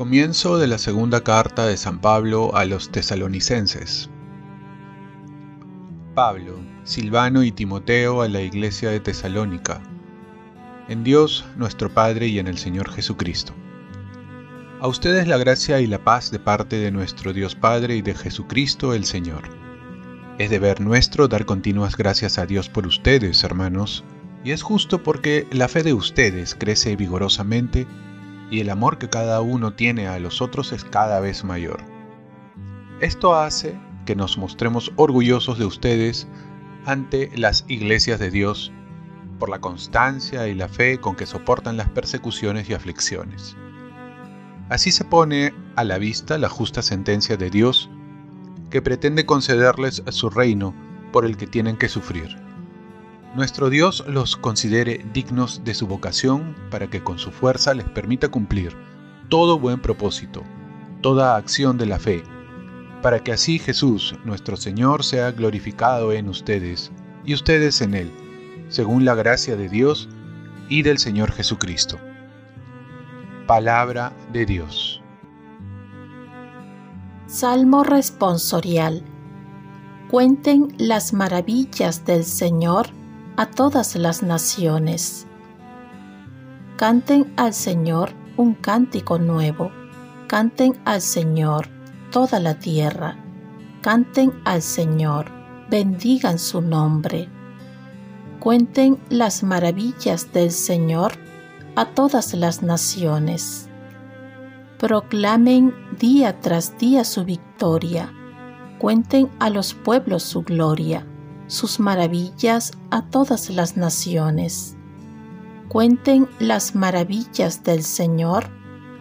Comienzo de la segunda carta de San Pablo a los tesalonicenses. Pablo, Silvano y Timoteo a la iglesia de Tesalónica. En Dios nuestro Padre y en el Señor Jesucristo. A ustedes la gracia y la paz de parte de nuestro Dios Padre y de Jesucristo el Señor. Es deber nuestro dar continuas gracias a Dios por ustedes, hermanos, y es justo porque la fe de ustedes crece vigorosamente y el amor que cada uno tiene a los otros es cada vez mayor. Esto hace que nos mostremos orgullosos de ustedes ante las iglesias de Dios por la constancia y la fe con que soportan las persecuciones y aflicciones. Así se pone a la vista la justa sentencia de Dios que pretende concederles su reino por el que tienen que sufrir nuestro Dios los considere dignos de su vocación para que con su fuerza les permita cumplir todo buen propósito, toda acción de la fe, para que así Jesús, nuestro Señor, sea glorificado en ustedes y ustedes en Él, según la gracia de Dios y del Señor Jesucristo. Palabra de Dios. Salmo responsorial. Cuenten las maravillas del Señor a todas las naciones. Canten al Señor un cántico nuevo, canten al Señor toda la tierra, canten al Señor, bendigan su nombre. Cuenten las maravillas del Señor a todas las naciones. Proclamen día tras día su victoria, cuenten a los pueblos su gloria sus maravillas a todas las naciones. Cuenten las maravillas del Señor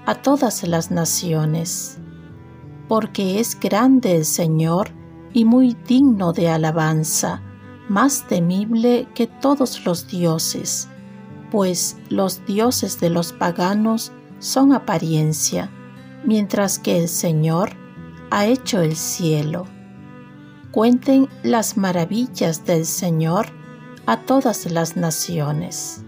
a todas las naciones, porque es grande el Señor y muy digno de alabanza, más temible que todos los dioses, pues los dioses de los paganos son apariencia, mientras que el Señor ha hecho el cielo cuenten las maravillas del Señor a todas las naciones.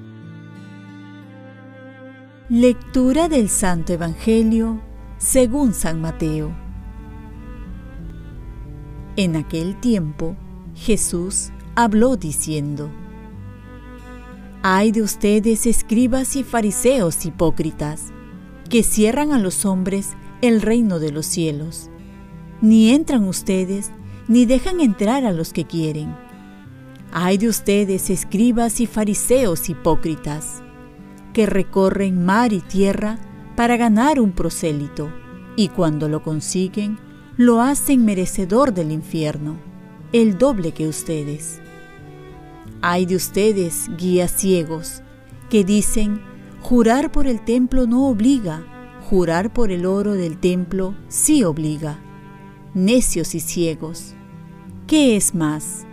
Lectura del Santo Evangelio según San Mateo. En aquel tiempo Jesús habló diciendo, Hay de ustedes escribas y fariseos hipócritas, que cierran a los hombres el reino de los cielos. Ni entran ustedes ni dejan entrar a los que quieren. Ay de ustedes, escribas y fariseos hipócritas, que recorren mar y tierra para ganar un prosélito, y cuando lo consiguen, lo hacen merecedor del infierno, el doble que ustedes. Ay de ustedes, guías ciegos, que dicen, jurar por el templo no obliga, jurar por el oro del templo sí obliga. Necios y ciegos ¿Qué es más,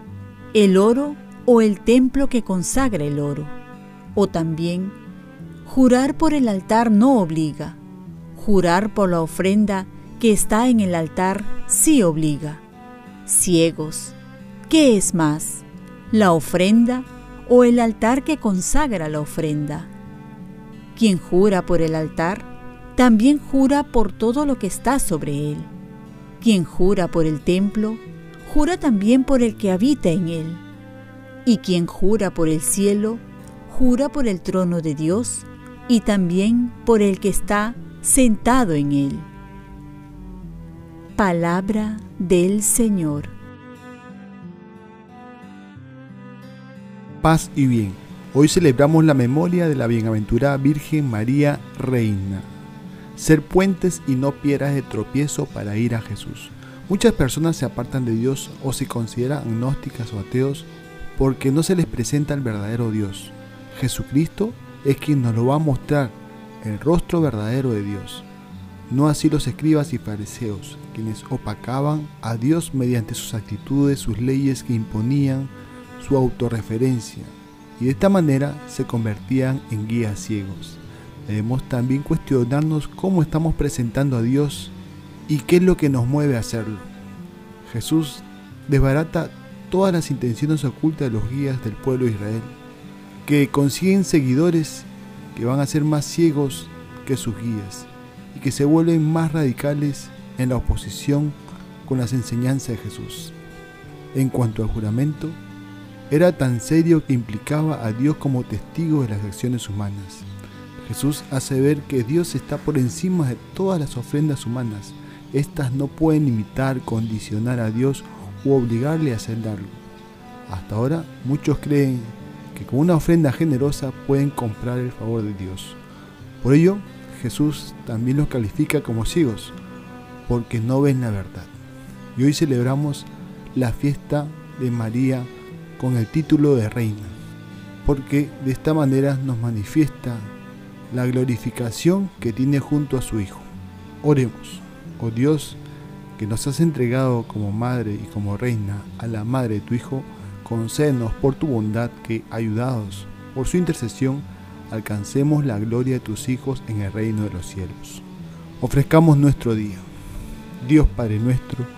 el oro o el templo que consagra el oro? O también, jurar por el altar no obliga, jurar por la ofrenda que está en el altar sí obliga. Ciegos, ¿qué es más, la ofrenda o el altar que consagra la ofrenda? Quien jura por el altar, también jura por todo lo que está sobre él. Quien jura por el templo, jura también por el que habita en él. Y quien jura por el cielo, jura por el trono de Dios y también por el que está sentado en él. Palabra del Señor. Paz y bien. Hoy celebramos la memoria de la bienaventurada Virgen María Reina. Ser puentes y no piedras de tropiezo para ir a Jesús. Muchas personas se apartan de Dios o se consideran agnósticas o ateos porque no se les presenta el verdadero Dios. Jesucristo es quien nos lo va a mostrar, el rostro verdadero de Dios. No así los escribas y fariseos, quienes opacaban a Dios mediante sus actitudes, sus leyes que imponían, su autorreferencia, y de esta manera se convertían en guías ciegos. Debemos también cuestionarnos cómo estamos presentando a Dios ¿Y qué es lo que nos mueve a hacerlo? Jesús desbarata todas las intenciones ocultas de los guías del pueblo de Israel, que consiguen seguidores que van a ser más ciegos que sus guías y que se vuelven más radicales en la oposición con las enseñanzas de Jesús. En cuanto al juramento, era tan serio que implicaba a Dios como testigo de las acciones humanas. Jesús hace ver que Dios está por encima de todas las ofrendas humanas. Estas no pueden imitar, condicionar a Dios u obligarle a hacer algo. Hasta ahora muchos creen que con una ofrenda generosa pueden comprar el favor de Dios. Por ello, Jesús también los califica como ciegos, porque no ven la verdad. Y hoy celebramos la fiesta de María con el título de reina, porque de esta manera nos manifiesta la glorificación que tiene junto a su Hijo. Oremos, oh Dios, que nos has entregado como madre y como reina a la madre de tu Hijo, concédenos por tu bondad que, ayudados por su intercesión, alcancemos la gloria de tus hijos en el reino de los cielos. Ofrezcamos nuestro día. Dios Padre nuestro,